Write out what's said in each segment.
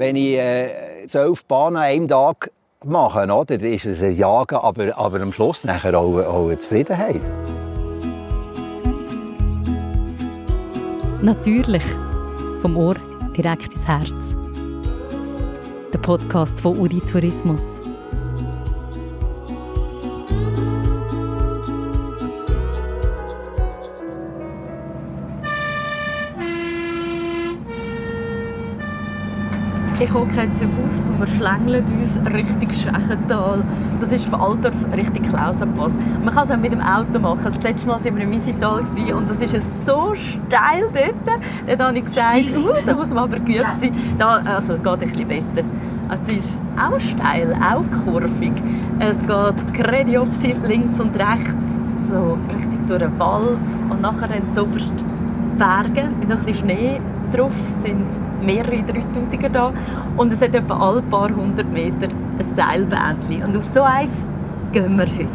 Wenn ich äh, zwölf Bahnen an einem Tag mache, oder, dann ist es ein Jagen, aber, aber am Schluss nachher auch, auch eine Zufriedenheit. Natürlich. Vom Ohr direkt ins Herz. Der Podcast von Udi Tourismus. Jetzt im Bus und wir schlängeln uns Richtung Schwächental. Das ist von Altdorf Richtung Klausenpass. Man kann es auch mit dem Auto machen. Das letzte Mal waren wir im Isital und das ist so steil dort. Dann habe ich gesagt, uh, da muss man aber geübt sein. Da, also geht ein bisschen besser. Also es ist auch steil, auch kurvig. Es geht gerade links und rechts, so richtig durch den Wald und nachher dann zuoberst Berge mit noch ein bisschen Schnee drauf sind mehrere 3000er da und es hat etwa alle paar hundert Meter ein Seilbändchen. Und auf so eins gehen wir heute.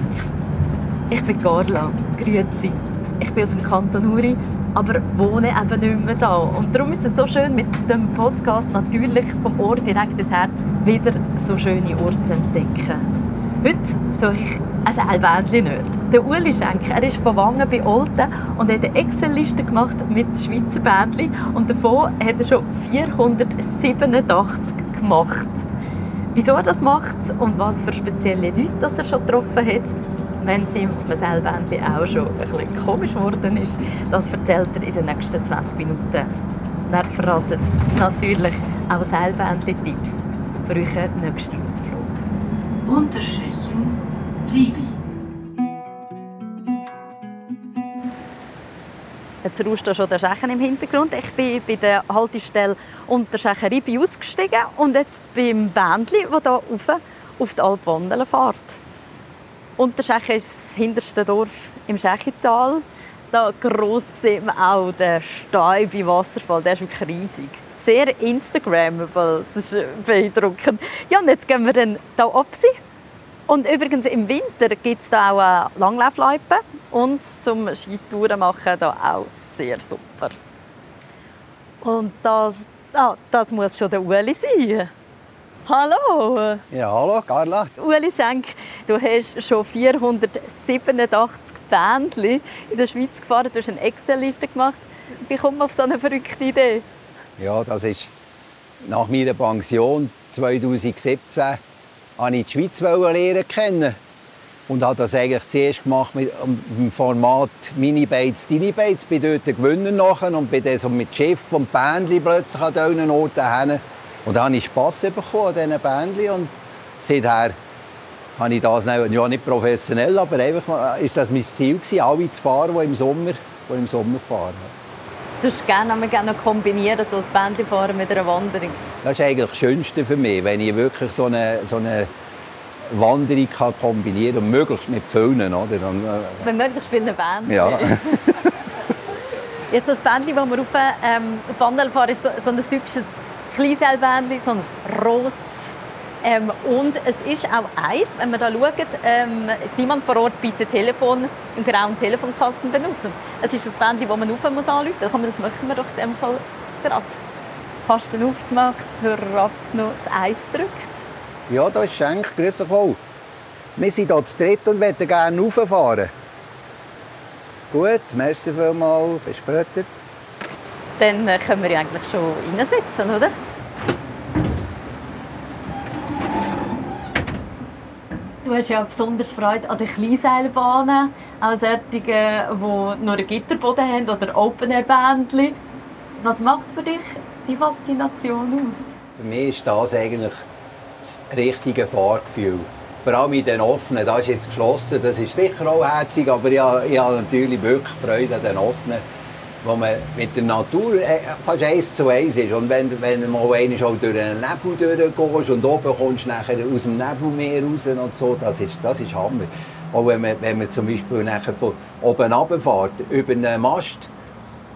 Ich bin Carla, grüezi. Ich bin aus dem Kanton Uri, aber wohne eben nicht mehr da. Und darum ist es so schön, mit dem Podcast natürlich vom Ohr direkt ins Herz wieder so schöne Orte zu entdecken. Heute suche ich ein Seilbändchen nicht. Der Uli Schenk, er ist von Wangen bei Olten und hat eine Excel-Liste gemacht mit Schweizer Bändchen und davon hat er schon 487 gemacht. Wieso er das macht und was für spezielle Leute das er schon getroffen hat, wenn sie auf einem Seilbändchen auch schon ein bisschen komisch geworden ist, das erzählt er in den nächsten 20 Minuten. er verratet natürlich auch Seilbändchen-Tipps für euren nächsten Ausflug. Unterschechen, Ribi. Jetzt rauscht schon der Schächen im Hintergrund. Ich bin bei der Haltestelle unter Schächeribi ausgestiegen und jetzt beim Bändli, das hier rauf auf die Alp wandeln fährt. Unterschächen ist das hinterste Dorf im Schächital. Da gross sieht man auch den Steibi Wasserfall, der ist wirklich riesig. Sehr Instagrammable, das ist beeindruckend. Ja, und jetzt gehen wir dann hier runter. Und übrigens im Winter gibt es da auch Langlaufloipen und zum Skitouren machen da auch sehr super. Und das, ah, das muss schon der Uli sein. Hallo! Ja, hallo, Carla. Uli Schenk, du hast schon 487 Bändchen in der Schweiz gefahren. Du hast eine Excel-Liste gemacht. Wie kommt man auf so eine verrückte Idee? Ja, das ist nach meiner Pension 2017 wollte ich die Schweiz lernen kennen und habe das eigentlich zuerst gemacht mit dem Format Mini Bates, Dini Bates. Bin dort Gewinner nachher und bin dann so mit Schiff und Bändli plötzlich an diesen Orten hin. Und da habe ich Spass bekommen an diesen Bändli und seither habe ich das nicht, ja, nicht professionell, aber einfach ist das mein Ziel gewesen, alle zu fahren, die im Sommer, die im Sommer fahren. Du würdest gerne, gerne kombinieren, so ein Bändli fahren mit einer Wanderung? Das ist eigentlich das Schönste für mich, wenn ich wirklich so eine, so eine Wanderung kann kombinieren und möglichst mit vielen. Oder? Dann, äh, Mit möglichst vielen Bänden. Ja. Jetzt das Bändchen, das wir auf, ähm, auf Wandern fahren, ist so, so ein typisches Kleinseilbändchen, so ein rotes. Ähm, und es ist auch eins, wenn man da schaut, ähm, ist niemand vor Ort bietet Telefon im grauen Telefonkasten benutzen. Es ist ein Bändchen, das man auf muss anrufen muss. Das machen wir doch in dem Fall gerade. Kasten aufgemacht, Hörer abgenommen, das Eis gedrückt. Ja, da ist Schenk. Grüß dich wohl. Wir sind hier zu dritt und möchten gerne rauffahren. Gut, merci vielmals. Bis später. Dann äh, können wir ja eigentlich schon reinsitzen, oder? Du hast ja besonders Freude an den Kleinseilbahnen, auch solche, die nur einen Gitterboden haben oder Open-Air-Bändchen. Was macht für dich die Faszination aus? Für mich ist das eigentlich das richtige Fahrgefühl. Vor allem in den offenen, das ist jetzt geschlossen, das ist sicher auch herzig, aber ich, ich habe natürlich wirklich Freude an den offenen, wo man mit der Natur äh, fast eins zu eins ist. Und wenn, wenn du mal einmal auch durch einen Nebel durchgehst und oben kommst nachher aus dem Nebelmeer raus und so, das ist, das ist Hammer. Auch wenn man, wenn man zum Beispiel nachher von oben runterfährt, über einen Mast,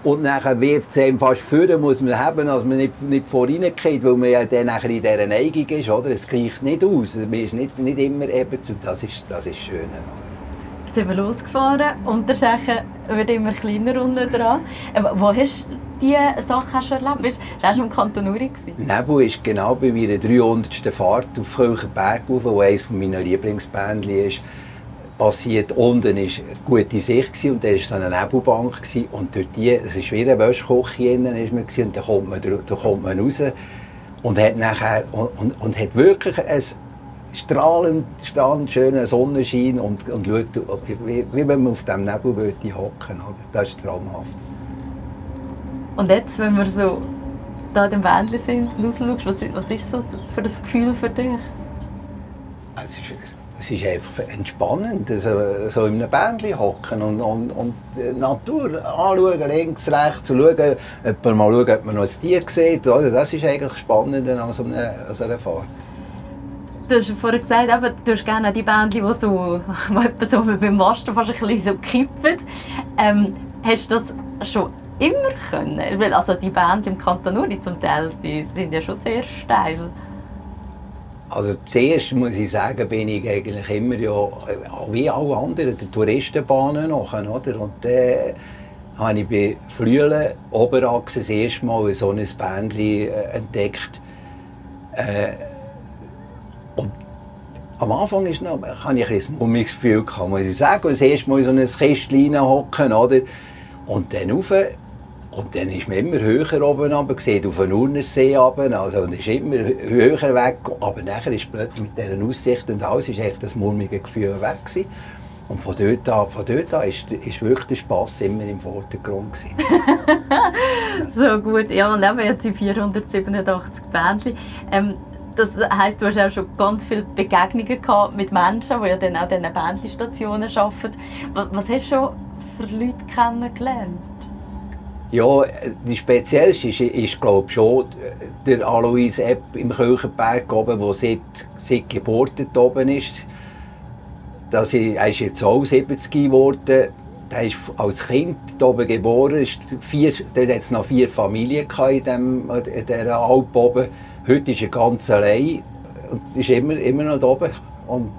und nachher wirft es einem fast führen, muss man haben, dass man nicht, nicht vorhin geht, weil man ja dann nachher in dieser Neigung ist. Oder? Es gleicht nicht aus. Man ist nicht, nicht immer eben zu. Das ist, das ist schön. Jetzt sind wir losgefahren und der Schächen wird immer kleiner unten dran. Ähm, wo hast diese Sachen du erlebt? Bist du schon im Kanton Uri? Nebel ist genau bei meiner 300. Fahrt auf Kirchenberg wo eines meiner Lieblingsbändchen ist passiert. Unten war eine gute Sicht und da war so eine Nebelbank. Und durch die, es war wie eine Wäschküche innen, ist man, und da kommt man, da kommt man raus und hat, nachher, und, und, und hat wirklich ein strahlend, strahlend schönen Sonnenschein und, und schaut, wie, wie wenn man auf diesem Nebel hocken würde. Das ist traumhaft. Und jetzt, wenn wir so da in dem Wändchen sind, rausschaust, was, was ist das für ein Gefühl für dich? Es ist, es ist einfach entspannend, so, so in einem Bändchen hocken und, und, und die Natur anschauen, links, rechts, und schauen, ob man mal schauen, ob man noch ein Tier sieht. Oder? Das ist eigentlich spannend an so einer, an so einer Fahrt. Du hast vorhin gesagt, eben, du hast gerne die Bändchen, die so, so beim Masten fast ein bisschen so kippen. Ähm, hast du das schon immer können? Weil also die Bändchen im Kanton Uri zum Teil die sind ja schon sehr steil. Also zuerst muss ich sagen, bin ich eigentlich immer ja, wie alle anderen, der Touristenbahnen nachher, oder? Und dann äh, habe ich bei Flüelen Oberachse das erste Mal so ein Bändchen äh, entdeckt. Äh, und am Anfang ist noch, hatte ich ein mummiges Gefühl, muss ich sagen. Und das erste Mal so ein Kästchen hocken, oder? Und dann rauf, und dann ist man immer höher oben runter, sieht auf den Urnersee runter, also ist immer höher weg. Aber nachher ist plötzlich mit dieser Aussicht und alles ist echt das mulmige Gefühl weg gewesen. Und von dort an, von dort an ist, ist wirklich der Spass immer im Vordergrund. so gut. Ja, und eben jetzt sind 487 Bändchen. Ähm, das heisst, du hast auch schon ganz viele Begegnungen gehabt mit Menschen, die ja dann auch diese Bändchenstationen arbeiten. Was, was hast du schon für Leute kennengelernt? Ja, die speziellste ist, ist glaube schon der Alois Epp im Kirchenberg oben, der seit, seit Geburt oben ist. Das ist, er ist jetzt auch 70 geworden. Er ist als Kind hier oben geboren. Ist vier, dort hat es noch vier Familien in, dem, in dieser Alp oben. Heute ist er ganz allein und ist immer, immer noch oben. Und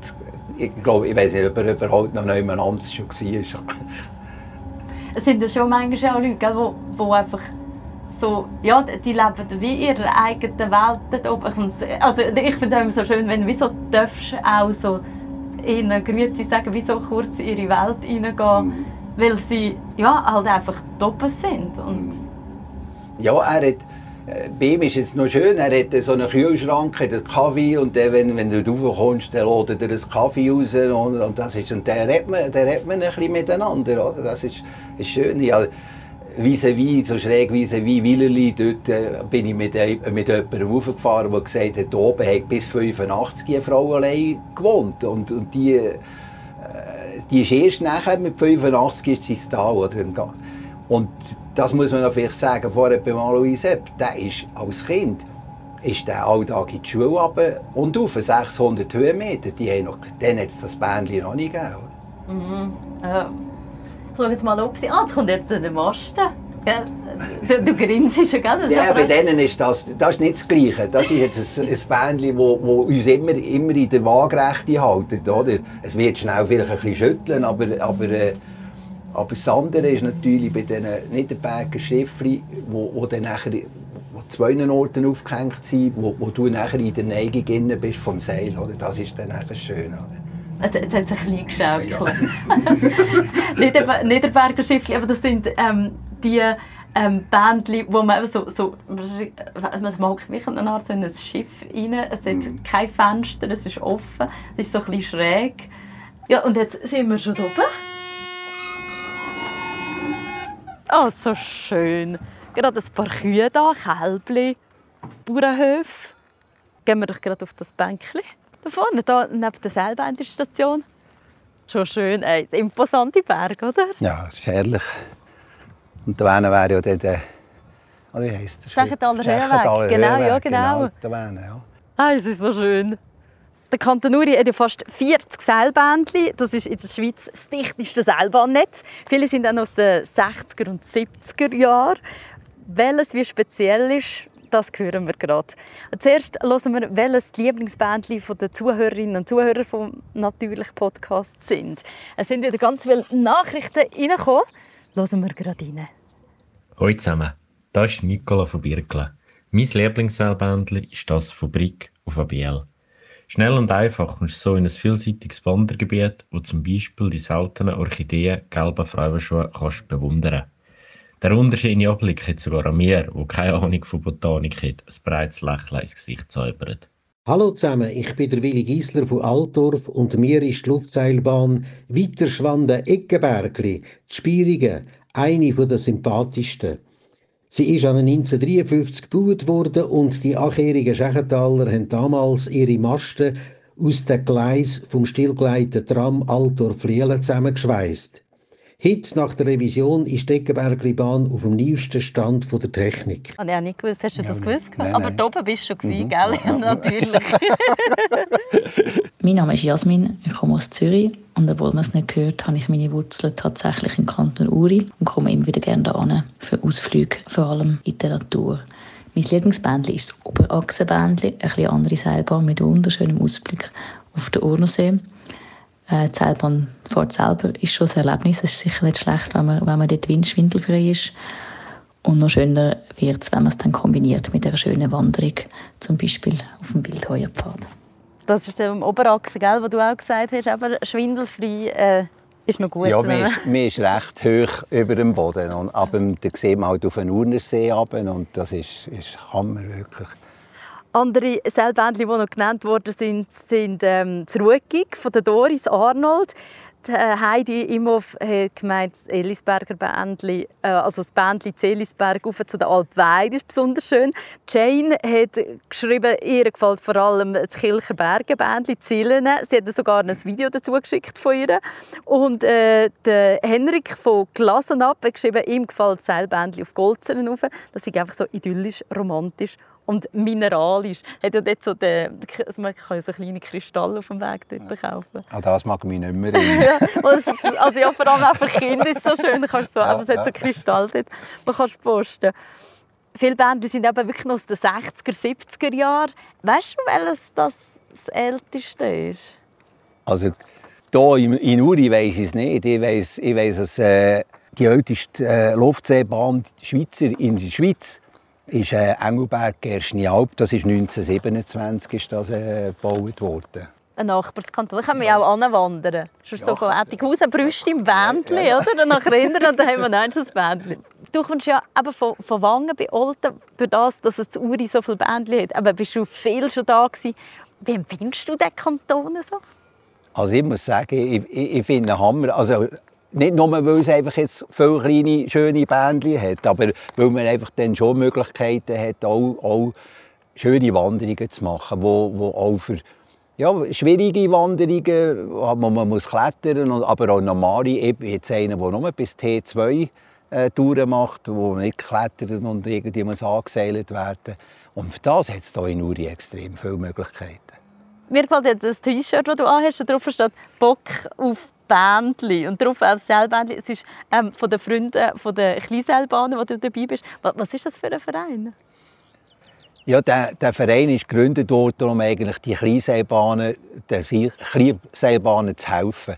ich glaube, ich weiß nicht, ob er überhaupt noch jemand anderes schon war es sind ja schon manchmal auch Leute, die, die einfach so, ja, die leben wie in ihrer eigenen Welt oben. Also ich finde es immer so schön, wenn du so darfst, auch so ihnen Grüezi sagen, wie so kurz in ihre Welt hineingehen, mhm. weil sie ja, halt einfach oben sind. Und ja, er hat bei ihm ist es noch schön, er hat so einen Kühlschrank, hat einen Kaffee und der, wenn, wenn du raufkommst, dann lädt er einen Kaffee raus und, und das ist, und dann redet man, dann redet man ein bisschen miteinander, oder? das ist, ist schön. Ja, vis-à-vis, so schräg vis-à-vis Willerli, dort äh, bin ich mit, mit jemandem raufgefahren, der gesagt hat, hier oben hat bis 85 eine Frau allein gewohnt und, und die, äh, die ist erst nachher mit 85 ist sie da, oder? Und das muss man vielleicht sagen, vorher bei Alois Sepp, der ist als Kind ist der alltag in die Schule runter und auf 600 Höhenmeter. Die haben noch, dann hat es das Bändchen noch nicht gegeben. Mhm. Ja. Ich schaue jetzt mal, ob sie... Ah, jetzt kommt jetzt der Masten. Du, du grinst schon, gell? Ja, bei denen ist das, das ist nicht das Gleiche. Das ist jetzt ein, ein Bändchen, das uns immer, immer in der Waagrechte hält. Oder? Es wird schnell vielleicht ein bisschen schütteln, aber, aber äh, aber das andere ist natürlich bei diesen Niederberger Schiffen, wo, wo dann nachher wo zwei Orten aufgehängt sind, wo, wo du nachher in der Neigung innen bist vom Seil. Oder? Das ist dann nachher schön. Oder? Jetzt hat es ein bisschen geschaukelt. Ja. Niederberger Schiffli, aber das sind ähm, die ähm, Bändchen, wo man so, so man mag wirklich eine Art so in ein Schiff rein. Es hat mm. kein Fenster, es ist offen, es ist so ein bisschen schräg. Ja, und jetzt sind wir schon oben. Oh, so schön. Gerade ein paar Kühe da, Kälbli, Bauernhöfe. Gehen wir doch gerade auf das Bänkchen da vorne, da neben der Seilbahnstation. Schon schön, ey, imposante Berg, oder? Ja, es ist herrlich. Und da wäre ja der, wie heisst der? Schächentaler Höhenweg. Genau, ja, genau. genau Wähne, ja. Ah, es ist so schön. Der Kanton Uri hat ja fast 40 Seilbändchen. Das ist in der Schweiz das dichteste Seilbahnnetz. Viele sind dann aus den 60er und 70er Jahren. Welches wie speziell ist, das hören wir gerade. Zuerst hören wir, welches die Lieblingsbändchen der Zuhörerinnen und Zuhörer vom «Natürlich» Podcast sind. Es sind wieder ganz viele Nachrichten reingekommen. Hören wir gerade rein. Hallo zusammen. Das ist Nicola von Birkle. Mein Lieblingsseilbändchen ist das von Brick auf ABL. Schnell und einfach kommst du so in ein vielseitiges Wandergebiet, wo zum Beispiel die seltenen Orchideen gelben Frauenschuhe kannst bewundern. Der wunderschöne Anblick hat sogar an mir, wo keine Ahnung von Botanik hat, ein breites Lächeln ins Gesicht zaubert. Hallo zusammen, ich bin der Willi Giesler von Altdorf und mir ist die Luftseilbahn Weiterschwanden-Eckenbergli, die Spierigen, eine der sympathischsten. Sie ist an 1953 gebaut worden und die achtjährigen Schächentaler haben damals ihre Masten aus dem Gleis vom stillgeleiteten Tram Altdorf-Lielen zusammengeschweißt. Heute, nach der Revision, ist die Eckenbergli-Bahn auf dem neuesten Stand der Technik. Habe ich auch nicht gewusst. Hast du das Ja, gewusst? nein, Aber nein. da oben bist du schon, gewesen, Mhm. gell? Ja, natürlich. Mein Name ist Jasmin, ich komme aus Zürich und obwohl man es nicht gehört, habe ich meine Wurzeln tatsächlich im Kanton Uri und komme immer wieder gerne hierher für Ausflüge, vor allem in der Natur. Mein Lieblingsbändchen ist das Oberachsenbändchen, eine bisschen andere Seilbahn mit wunderschönem Ausblick auf den Urnersee. Äh, die Seilbahn fährt selber ist schon ein Erlebnis. Es ist sicher nicht schlecht, wenn man, wenn man dort windschwindelfrei ist. Und noch schöner wird es, wenn man es dann kombiniert mit einer schönen Wanderung, zum Beispiel auf dem Wildheuerpfad. Das ist der Oberachse, gell, wo du auch gesagt hast, aber schwindelfrei äh, ist noch gut. Ja, man- ist, mir ist recht hoch über dem Boden. Und, aber da sieht man halt auf den Urnersee runter und das ist, ist Hammer, wirklich. Andere Seilbändchen, die noch genannt worden sind, sind ähm, Ruegig von der Doris Arnold. Die, äh, Heidi Imhoff hat gemeint, das Elisberger Bändli, äh, also das Bändli zu Elisberg rauf zu der Alpweide ist besonders schön. Jane hat geschrieben, ihr gefällt vor allem das Kilcher Berge Bändli Zillen. Sie hat sogar ein Video dazu geschickt von ihr. Und äh, der Henrik von Glasenab hat geschrieben, ihm gefällt das Seilbändli auf Goldzellen rauf. Das ist einfach so idyllisch, romantisch und mineralisch. Hat ja dort so den, also man kann ja so kleine Kristalle auf dem Weg dort kaufen. An das mag ich mich nicht mehr. Ja, also ja, vor allem auch für Kinder ist es so schön. Kannst du so, Ja, aber es hat so. Kristall dort, man kann posten. Viele Bänder sind eben wirklich noch aus den 60er, 70er Jahren. Weißt du, welches das, das älteste ist? Also hier in, in Uri weiss ich es nicht. Ich weiss, ich weiss dass äh, die älteste äh, Luftseebahn Schweizer in der Schweiz ist äh, Engelberg Gerschnialp. Das ist 1927 ist das, äh, gebaut worden. Ein Nachbarskanton. Da können wir ja auch anwandern. Schon so von Ettighausen, Brüst im Bändchen, oder? Dann nach Rinder und dann haben wir noch ein Bändchen. Du kommst ja eben von, von Wangen bei Olten, durch das, dass es zu Uri so viele Bändchen hat. Aber bist du viel schon da gewesen? Wie empfindest du den Kanton so? Also ich muss sagen, ich, ich, ich finde Hammer. Also nicht nur, weil es einfach jetzt viele kleine, schöne Bändchen hat, aber weil man einfach dann schon Möglichkeiten hat, auch, auch schöne Wanderungen zu machen, wo, wo auch für ja, schwierige Wanderungen, wo man muss klettern muss, aber auch normale. Jetzt einer, der nur bis T2 äh, Touren macht, wo man nicht klettert und irgendwie muss angeseilt werden. Und für das hat es hier in Uri extrem viele Möglichkeiten. Mir gefällt das T-Shirt, das du anhast, drauf steht «Bock auf Bändli» und drauf auf Seilbändli. Es ist ähm, von den Freunden von der Kleinseilbahnen, wo du dabei bist. Was, was ist das für ein Verein? Ja, der, der Verein ist gegründet worden, um eigentlich die Kleinseilbahnen, den Seil- Kleinseilbahnen zu helfen.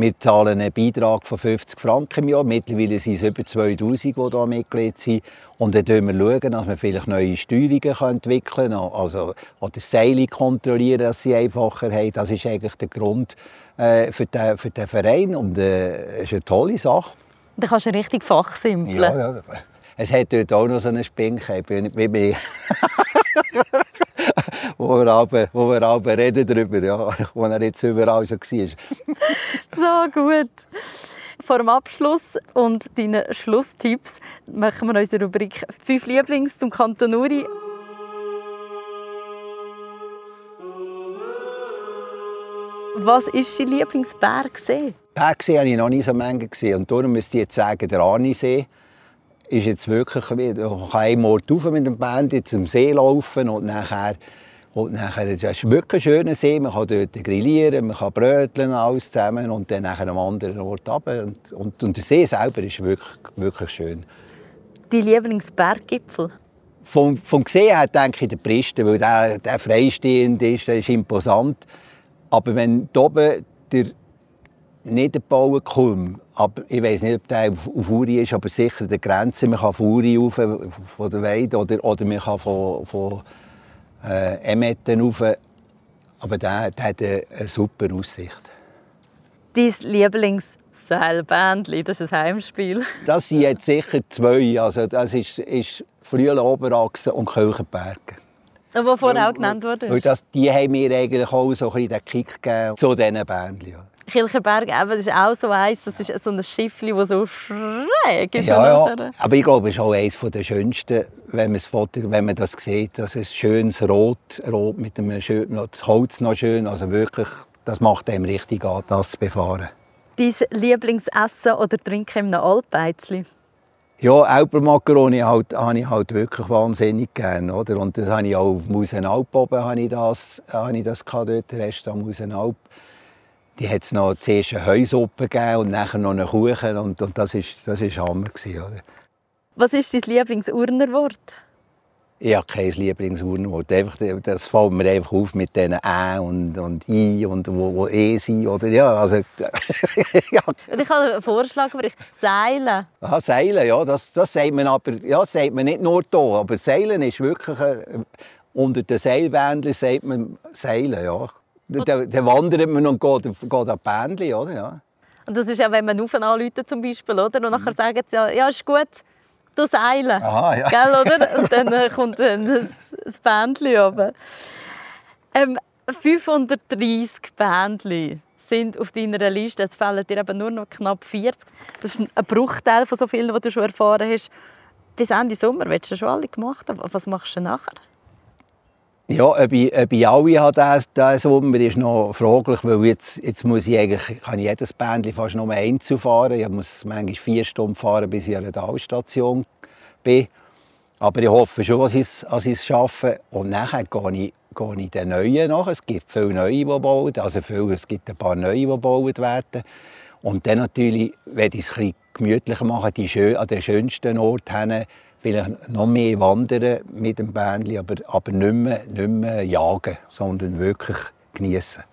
Wir zahlen einen Beitrag von 50 Franken im Jahr. Mittlerweile sind es über 2000, die hier Mitglied sind. Und dann schauen wir, dass wir vielleicht neue Steuerungen entwickeln können, also, oder Seile kontrollieren, dass sie einfacher haben. Das ist eigentlich der Grund äh, für, den, für den Verein. Und äh, ist eine tolle Sache. Da kannst du richtig fachsimpeln. Ja, ja. Es hat dort auch noch so einen Spinke, wie mir. wo wir aber, wo wir aber reden darüber, ja, wo er jetzt überall schon war. So gut. Vor dem Abschluss und deinen Schlusstipps machen wir unsere Rubrik «Fünf Lieblings zum Kanton Uri». Was ist dein Lieblingsbergsee? Bergsee habe ich noch nie so Menge gesehen. Und darum müsste ich jetzt sagen, der Arnisee ist jetzt wirklich, man kann einmal rauf mit dem Band zum See laufen und nachher, und nachher, das ist wirklich ein schöner See, man kann dort grillieren, man kann bröteln, alles zusammen und dann nachher am anderen Ort runter. Und, und, und der See selber ist wirklich, wirklich schön. Dein Lieblingsberggipfel? Vom, vom Gesehen her denke ich der Priste, weil der, der freistehend ist, der ist imposant. Aber wenn da oben der, nicht der Bauenkulm, aber ich weiß nicht, ob der auf, Uri ist, aber sicher an der Grenze. Man kann von Uri rauf, von der Weide, oder, oder man kann von, von äh, Emetten rauf. Aber der, der hat eine, eine super Aussicht. Dein Lieblingsseilbändli, das ist ein Heimspiel. Das sind jetzt sicher zwei. Also das ist, ist Frühle Oberachse und Kirchenberge. Aber vorher auch genannt wurde. Weil das, die haben mir eigentlich auch so ein bisschen den Kick gegeben zu diesen Bändchen. Ja. Kirchenberg, eben, das ist auch so eins, das ist so ein Schiffli, das so schräg ist. Ja, ja. aber ich glaube, es ist auch eines der schönsten, wenn man, das Foto, wenn man das sieht. Das ist schönes Rot, Rot mit dem schön, das Holz noch schön. Also wirklich, das macht einem richtig an, das zu befahren. Dein Lieblingsessen oder Trinken im Alpeizli? Ja, Alpermakaroni halt, habe ich halt wirklich wahnsinnig gerne. Oder? Und das habe ich auch auf Musenalp oben, habe ich das, habe ich das gehabt, dort, Restaurant Musenalp die hat es noch zuerst eine Heusuppe gegeben und nachher noch einen Kuchen und, und das ist das ist Hammer gewesen, oder? Was ist dein Lieblingsurnerwort? Ich habe kein Lieblingsurnerwort. Einfach, das fällt mir einfach auf mit diesen Ä und, und I und wo, wo E sind. Oder, ja, also, ja. Ich habe einen Vorschlag für dich. Seilen. Aha, Seilen, ja. Das, das sagt man aber ja, das sagt man nicht nur hier. Aber Seilen ist wirklich... Äh, unter den Seilbändchen sagt man Seilen, ja. Dann, dann wandert man und geht, geht an Bändchen, oder? Ja. Und das ist ja, wenn man auf anrufen zum Beispiel, oder? Und nachher sagen sie ja, ja, ist gut, seilen. Aha, ja. Gell, oder? Und dann äh, kommt dann das Bändchen oben. Ähm, 530 Bändchen sind auf deiner Liste. Es fehlen dir eben nur noch knapp 40. Das ist ein Bruchteil von so vielen, die du schon erfahren hast. Bis Ende Sommer willst du schon alle gemacht haben. Was machst du nachher? Ja, ob ich, ob ich alle habe, diesen Sommer, ist noch fraglich, weil jetzt, jetzt muss ich eigentlich, kann ich jedes Bändchen fast nur einzeln fahren. Ich muss manchmal vier Stunden fahren, bis ich an der Talstation bin. Aber ich hoffe schon, dass ich es, dass schaffe. Und nachher gehe ich, gehe ich den Neuen nach. Es gibt viele Neue, die bauen. Also viele, es gibt ein paar Neue, die gebaut werden. Und dann natürlich, wenn ich es ein bisschen gemütlicher mache, die schön, an den schönsten Ort hin, vielleicht noch mehr wandern mit dem Bändchen, aber, aber nicht, mehr, nicht mehr jagen, sondern wirklich genießen.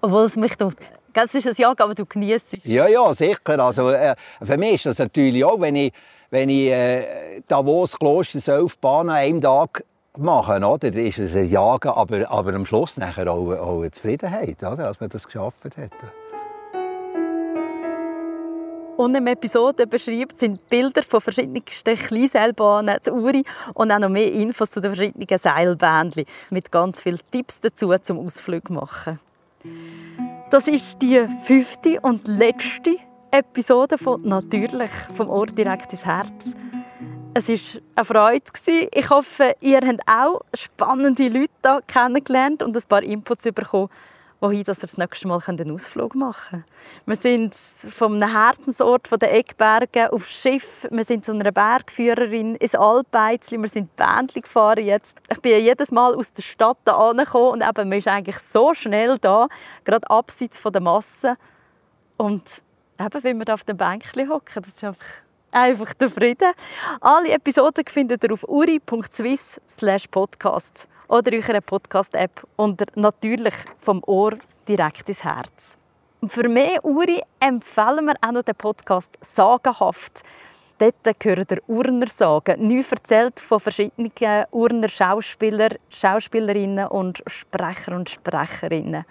Obwohl es mich tut. Es ist ein Jagen, aber du genießt es. Ja, ja, sicher. Also, äh, für mich ist das natürlich auch, wenn ich, wenn ich äh, Davos Kloster 12 Bahnen an einem Tag mache, oder, dann ist es ein Jagen, aber, aber am Schluss nachher auch, auch eine Zufriedenheit, oder, dass man das geschafft hat. Und im Episode beschreibt sind Bilder von verschiedenen Kleinseilbahnen zu Uri und auch noch mehr Infos zu den verschiedenen Seilbändchen mit ganz vielen Tipps dazu zum Ausflug machen. Das ist die fünfte und letzte Episode von «Natürlich» vom Ort direkt ins Herz. Es war eine Freude. Ich hoffe, ihr habt auch spannende Leute kennengelernt und ein paar Inputs bekommen wohin dass ihr das nächste Mal einen Ausflug machen könnt. Wir sind vom Herzensort von den Eckbergen auf Schiff. Wir sind zu einer Bergführerin ins Alpeizli. Wir sind Bändchen gefahren jetzt. Ich bin jedes Mal aus der Stadt da angekommen und eben, man ist eigentlich so schnell da, gerade abseits von der Masse. Und eben, wenn wir da auf dem Bänkchen hocken, das ist einfach einfach der Frieden. Alle Episoden findet ihr auf uri.swiss/podcast oder eurer Podcast-App unter «Natürlich vom Ohr direkt ins Herz». Und für mehr Uri empfehlen wir auch noch den Podcast «Sagenhaft». Dort gehören der Urner Sagen, neu erzählt von verschiedenen Urner Schauspieler, Schauspielerinnen und Sprecher und Sprecherinnen.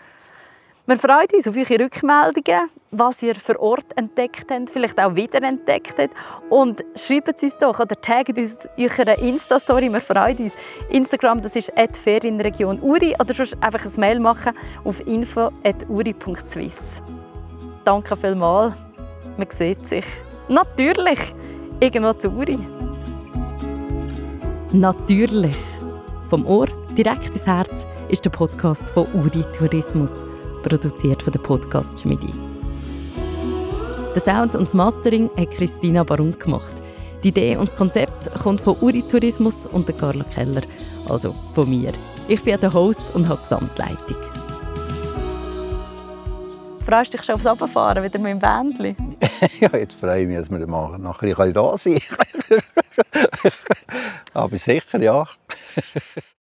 Wir freuen uns auf eure Rückmeldungen, was ihr für Ort entdeckt habt, vielleicht auch wiederentdeckt habt. Und schreibt uns doch oder taggt uns in eurer Insta-Story. Wir freuen uns. Instagram, das ist ferienregion Uri oder sonst einfach ein Mail machen auf info.uri.swiss. Danke vielmals. Man sieht sich. Natürlich irgendwo zu Uri. Natürlich. Vom Ohr direkt ins Herz ist der Podcast von Uri Tourismus produziert von der Podcast Schmidi. Der Sound und das Mastering hat Christina Barum gemacht. Die Idee und das Konzept kommt von Uri Tourismus und der Carla Keller, also von mir. Ich bin der Host und habe die Gesamtleitung. Freust du dich schon aufs Abfahren wieder mit dem Bändchen? ja, jetzt freue ich mich, dass wir machen. Nachher da sein. Aber sicher, ja.